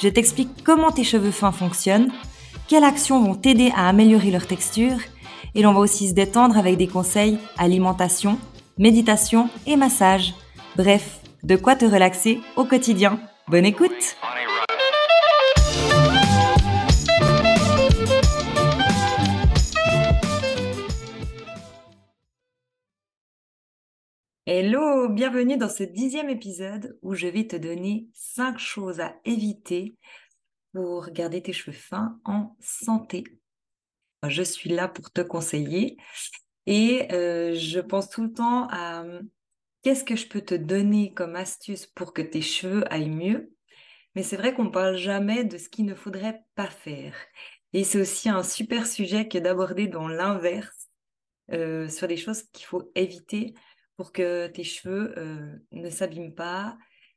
je t'explique comment tes cheveux fins fonctionnent, quelles actions vont t'aider à améliorer leur texture, et l'on va aussi se détendre avec des conseils alimentation, méditation et massage. Bref, de quoi te relaxer au quotidien. Bonne écoute Hello, bienvenue dans ce dixième épisode où je vais te donner cinq choses à éviter pour garder tes cheveux fins en santé. Je suis là pour te conseiller et euh, je pense tout le temps à qu'est-ce que je peux te donner comme astuce pour que tes cheveux aillent mieux. Mais c'est vrai qu'on ne parle jamais de ce qu'il ne faudrait pas faire. Et c'est aussi un super sujet que d'aborder dans l'inverse euh, sur des choses qu'il faut éviter pour que tes cheveux euh, ne s'abîment pas.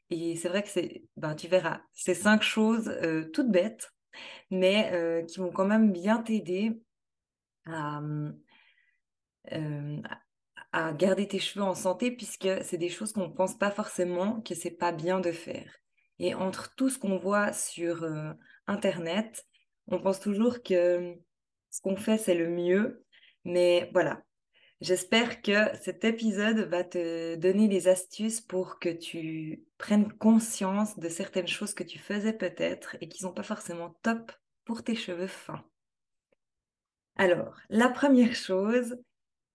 Et c'est vrai que c'est, ben, tu verras, c'est cinq choses euh, toutes bêtes, mais euh, qui vont quand même bien t'aider à, à, garder tes cheveux en santé, puisque c'est des choses qu'on ne pense pas forcément que c'est pas bien de faire. Et entre tout ce qu'on voit sur Internet, on pense toujours que ce qu'on fait, c'est le mieux. Mais voilà, J'espère que cet épisode va te donner des astuces pour que tu prennes conscience de certaines choses que tu faisais peut-être et qui ne sont pas forcément top pour tes cheveux fins. Alors, la première chose,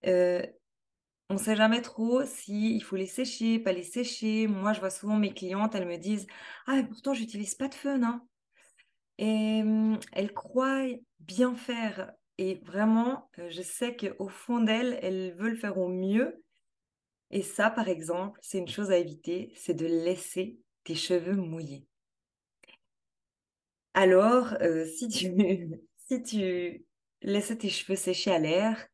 euh, on ne sait jamais trop si il faut les sécher, pas les sécher. Moi, je vois souvent mes clientes, elles me disent Ah, mais pourtant, j'utilise pas de feu, non? Et hum, elles croient bien faire et vraiment, euh, je sais qu'au fond d'elles, elles veulent faire au mieux. Et ça, par exemple, c'est une chose à éviter, c'est de laisser tes cheveux mouillés. Alors, euh, si, tu, si tu laisses tes cheveux sécher à l'air,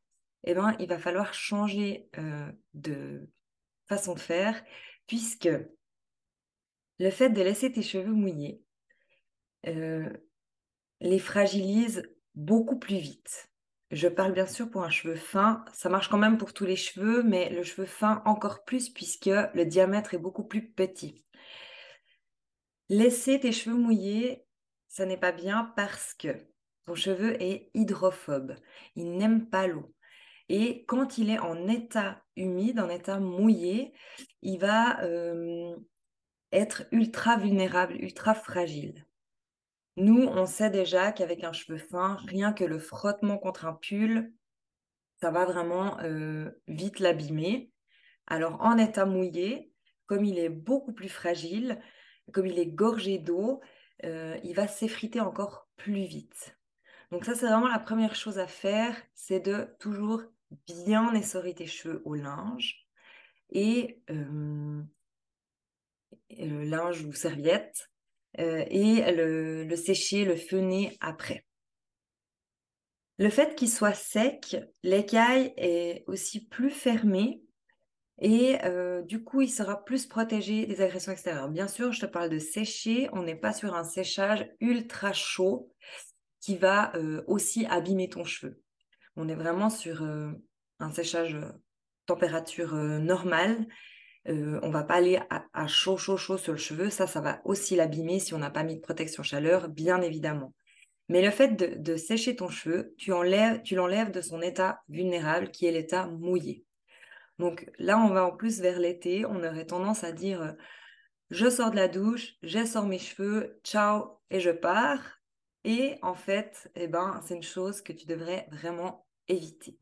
eh ben, il va falloir changer euh, de façon de faire, puisque le fait de laisser tes cheveux mouillés les fragilise beaucoup plus vite. Je parle bien sûr pour un cheveu fin, ça marche quand même pour tous les cheveux, mais le cheveu fin encore plus puisque le diamètre est beaucoup plus petit. Laisser tes cheveux mouillés, ça n'est pas bien parce que ton cheveu est hydrophobe, il n'aime pas l'eau. Et quand il est en état humide, en état mouillé, il va euh, être ultra vulnérable, ultra fragile. Nous, on sait déjà qu'avec un cheveu fin, rien que le frottement contre un pull, ça va vraiment euh, vite l'abîmer. Alors en état mouillé, comme il est beaucoup plus fragile, comme il est gorgé d'eau, euh, il va s'effriter encore plus vite. Donc ça, c'est vraiment la première chose à faire, c'est de toujours bien essorer tes cheveux au linge et euh, linge ou serviette euh, et le, sécher, le feuner après. Le fait qu'il soit sec, l'écaille est aussi plus fermée et euh, du coup, il sera plus protégé des agressions extérieures. Bien sûr, je te parle de sécher, on n'est pas sur un séchage ultra chaud qui va euh, aussi abîmer ton cheveu. On est vraiment sur un séchage température normale euh, on va pas aller à, chaud, chaud, chaud sur le cheveu. Ça, ça va aussi l'abîmer si on n'a pas mis de protection chaleur, bien évidemment. Mais le fait de, sécher ton cheveu, tu l'enlèves de son état vulnérable qui est l'état mouillé. Donc là, on va en plus vers l'été. On aurait tendance à dire euh, je sors de la douche, je sors mes cheveux, ciao, et je pars. Et en fait, eh ben, c'est une chose que tu devrais vraiment éviter.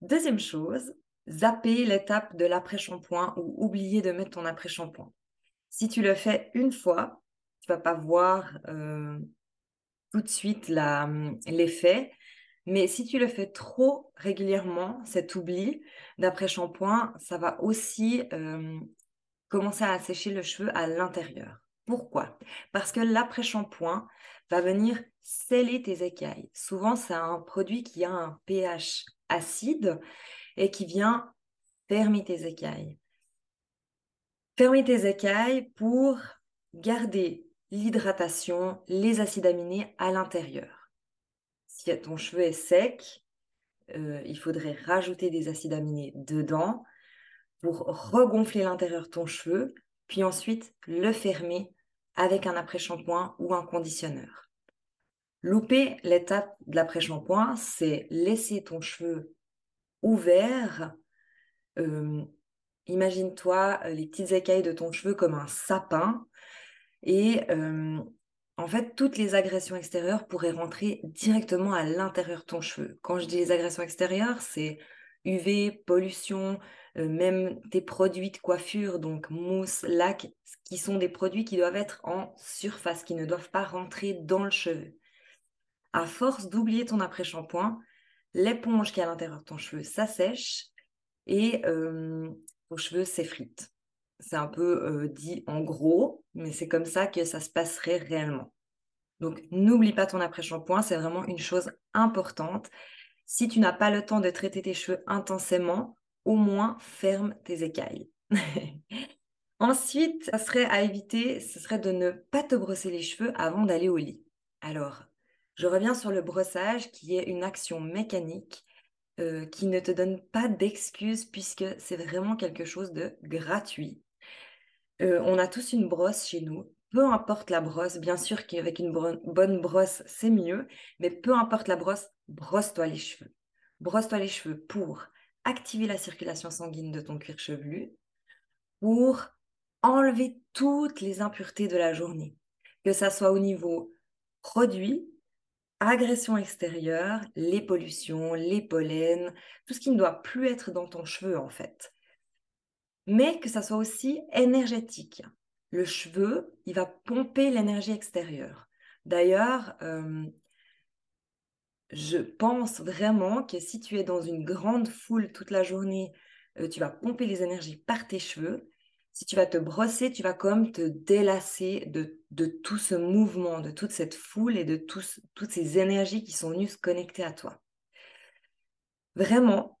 Deuxième chose, zapper l'étape de l'après-shampoing ou oublier de mettre ton après-shampoing. Si tu le fais une fois, tu vas pas voir euh, tout de suite l'effet. Mais si tu le fais trop régulièrement, cet oubli d'après-shampoing, ça va aussi euh, commencer à sécher le cheveu à l'intérieur. Pourquoi? Parce que l'après-shampoing va venir sceller tes écailles. Souvent, c'est un produit qui a un pH acide et qui vient fermer tes écailles. Fermer tes écailles pour garder l'hydratation, les acides aminés à l'intérieur. Si ton cheveu est sec, euh, il faudrait rajouter des acides aminés dedans pour regonfler l'intérieur de ton cheveu, puis ensuite le fermer avec un après-shampoing ou un conditionneur. Louper l'étape de l'après-shampoing, c'est laisser ton cheveu ouvert. Euh, imagine-toi euh, les petites écailles de ton cheveu comme un sapin. Et euh, en fait, toutes les agressions extérieures pourraient rentrer directement à l'intérieur de ton cheveu. Quand je dis les agressions extérieures, c'est UV, pollution, même tes produits de coiffure, donc mousse, lac, qui sont des produits qui doivent être en surface, qui ne doivent pas rentrer dans le cheveu à force d'oublier ton après-shampoing, l'éponge qui est à l'intérieur de ton cheveu s'assèche et euh, ton cheveu s'effrite. C'est un peu euh, dit en gros, mais c'est comme ça que ça se passerait réellement. Donc n'oublie pas ton après-shampoing, c'est vraiment une chose importante. Si tu n'as pas le temps de traiter tes cheveux intensément, au moins ferme tes écailles. Ensuite, ça serait à éviter, ce serait de ne pas te brosser les cheveux avant d'aller au lit. Alors, je reviens sur le brossage qui est une action mécanique euh, qui ne te donne pas d'excuses puisque c'est vraiment quelque chose de gratuit. Euh, on a tous une brosse chez nous. Peu importe la brosse, bien sûr qu'avec une bonne brosse, c'est mieux, mais peu importe la brosse, brosse-toi les cheveux. Brosse-toi les cheveux pour activer la circulation sanguine de ton cuir chevelu, pour enlever toutes les impuretés de la journée, que ça soit au niveau produit, agression extérieure, les pollutions, les pollens, tout ce qui ne doit plus être dans ton cheveu en fait. Mais que ça soit aussi énergétique. Le cheveu, il va pomper l'énergie extérieure. D'ailleurs, euh, je pense vraiment que si tu es dans une grande foule toute la journée, euh, tu vas pomper les énergies par tes cheveux si tu vas te brosser, tu vas comme te délasser de, tout ce mouvement, de toute cette foule et de toutes ces énergies qui sont venues se connecter à toi. Vraiment,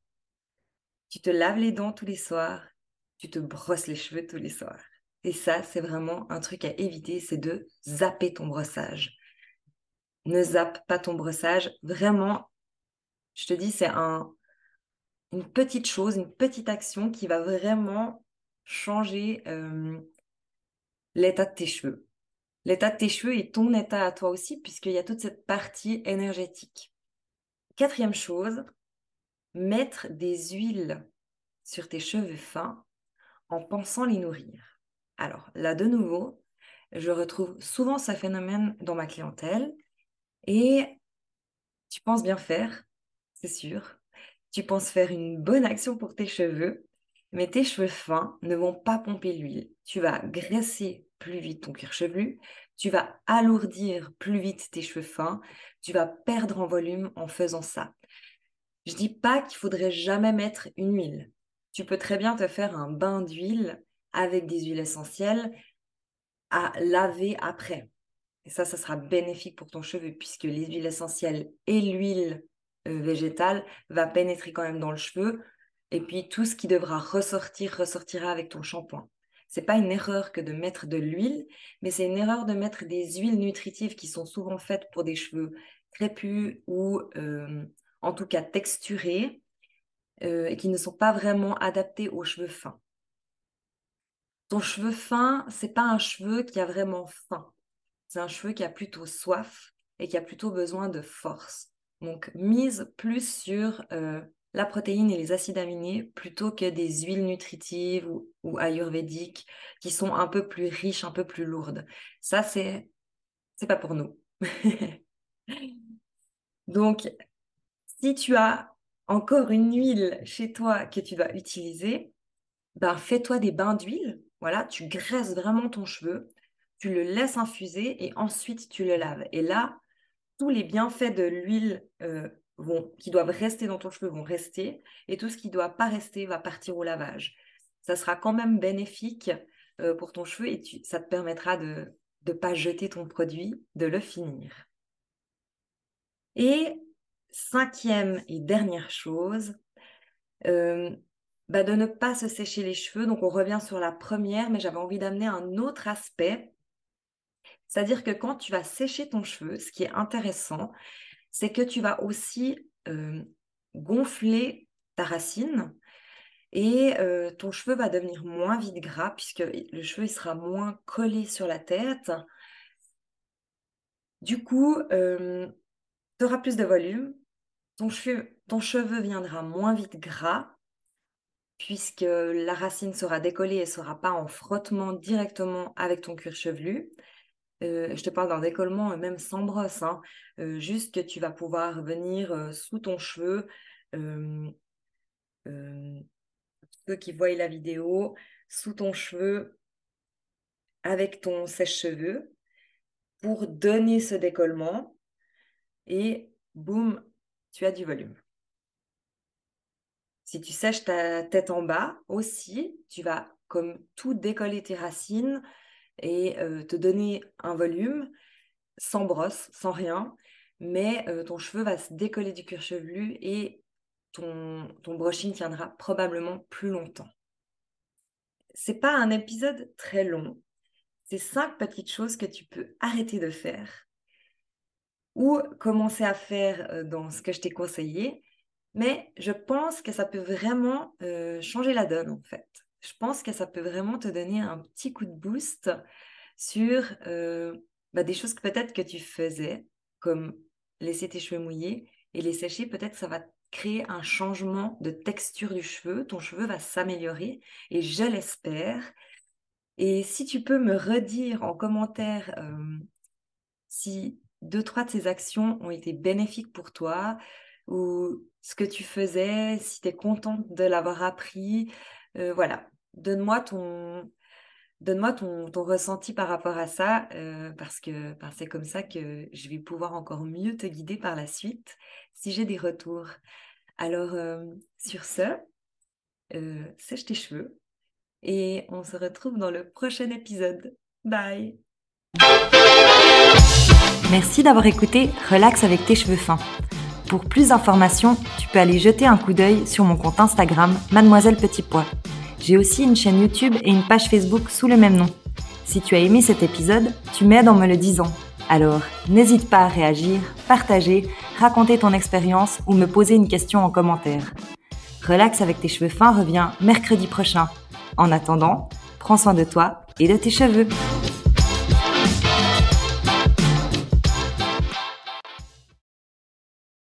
tu te laves les dents tous les soirs, tu te brosses les cheveux tous les soirs. Et ça, c'est vraiment un truc à éviter, c'est de zapper ton brossage. Ne zappe pas ton brossage. Vraiment, je te dis, c'est un, une petite chose, une petite action qui va vraiment changer l'état de tes cheveux. L'état de tes cheveux est ton état à toi aussi, puisqu'il y a toute cette partie énergétique. Quatrième chose, mettre des huiles sur tes cheveux fins en pensant les nourrir. Alors là, de nouveau, je retrouve souvent ce phénomène dans ma clientèle et tu penses bien faire, c'est sûr. Tu penses faire une bonne action pour tes cheveux, mais tes cheveux fins ne vont pas pomper l'huile. Tu vas graisser plus vite ton cuir chevelu, tu vas alourdir plus vite tes cheveux fins, tu vas perdre en volume en faisant ça. Je dis pas qu'il faudrait jamais mettre une huile. Tu peux très bien te faire un bain d'huile avec des huiles essentielles à laver après. Et ça, ça sera bénéfique pour ton cheveu puisque les huiles essentielles et l'huile euh, végétale va pénétrer quand même dans le cheveu et puis tout ce qui devra ressortir ressortira avec ton shampoing. C'est pas une erreur que de mettre de l'huile, mais c'est une erreur de mettre des huiles nutritives qui sont souvent faites pour des cheveux crépus ou euh, en tout cas texturés euh, et qui ne sont pas vraiment adaptés aux cheveux fins. Ton cheveu fin, c'est pas un cheveu qui a vraiment faim. C'est un cheveu qui a plutôt soif et qui a plutôt besoin de force. Donc mise plus sur euh, la protéine et les acides aminés plutôt que des huiles nutritives ou, ayurvédiques qui sont un peu plus riches, un peu plus lourdes. Ça, c'est c'est pas pour nous. Donc, si tu as encore une huile chez toi que tu vas utiliser, ben fais-toi des bains d'huile. Voilà, tu graisses vraiment ton cheveu, tu le laisses infuser et ensuite tu le laves. Et là, tous les bienfaits de l'huile euh, qui doivent rester dans ton cheveu vont rester et tout ce qui ne doit pas rester va partir au lavage. Ça sera quand même bénéfique euh, pour ton cheveu et ça te permettra de, de pas jeter ton produit, de le finir. Et cinquième et dernière chose, euh, bah, de ne pas se sécher les cheveux. Donc on revient sur la première, mais j'avais envie d'amener un autre aspect. C'est-à-dire que quand tu vas sécher ton cheveu, ce qui est intéressant, c'est que tu vas aussi euh, gonfler ta racine et euh, ton cheveu va devenir moins vite gras puisque le cheveu sera moins collé sur la tête. Du coup, euh, tu auras plus de volume, ton cheveu viendra moins vite gras puisque la racine sera décollée et ne sera pas en frottement directement avec ton cuir chevelu. Euh, je te parle d'un décollement même sans brosse, hein. juste que tu vas pouvoir venir sous ton cheveu ceux qui voient la vidéo, sous ton cheveu avec ton sèche-cheveux pour donner ce décollement et boum, tu as du volume. Si tu sèches ta tête en bas aussi, tu vas comme tout décoller tes racines et te donner un volume sans brosse, sans rien, mais ton cheveu va se décoller du cuir chevelu et ton, ton brushing tiendra probablement plus longtemps. C'est pas un épisode très long. C'est cinq petites choses que tu peux arrêter de faire ou commencer à faire dans ce que je t'ai conseillé. Mais je pense que ça peut vraiment changer la donne en fait. Je pense que ça peut vraiment te donner un petit coup de boost sur euh, bah, des choses que peut-être que tu faisais, comme laisser tes cheveux mouillés et les sécher. Peut-être ça va créer un changement de texture du cheveu. Ton cheveu va s'améliorer et je l'espère. Et si tu peux me redire en commentaire euh, si deux, trois de ces actions ont été bénéfiques pour toi ou ce que tu faisais, si tu es contente de l'avoir appris. Euh, voilà, donne-moi ton, donne-moi ton, ton, ressenti par rapport à ça, euh, parce que c'est comme ça que je vais pouvoir encore mieux te guider par la suite si j'ai des retours. Alors, euh, sur ce, euh, sèche tes cheveux et on se retrouve dans le prochain épisode. Bye Merci d'avoir écouté Relax avec tes cheveux fins. Pour plus d'informations, tu peux aller jeter un coup d'œil sur mon compte Instagram Mademoiselle Petit Pois. J'ai aussi une chaîne YouTube et une page Facebook sous le même nom. Si tu as aimé cet épisode, tu m'aides en me le disant. Alors, n'hésite pas à réagir, partager, raconter ton expérience ou me poser une question en commentaire. Relax avec tes cheveux fins revient mercredi prochain. En attendant, prends soin de toi et de tes cheveux.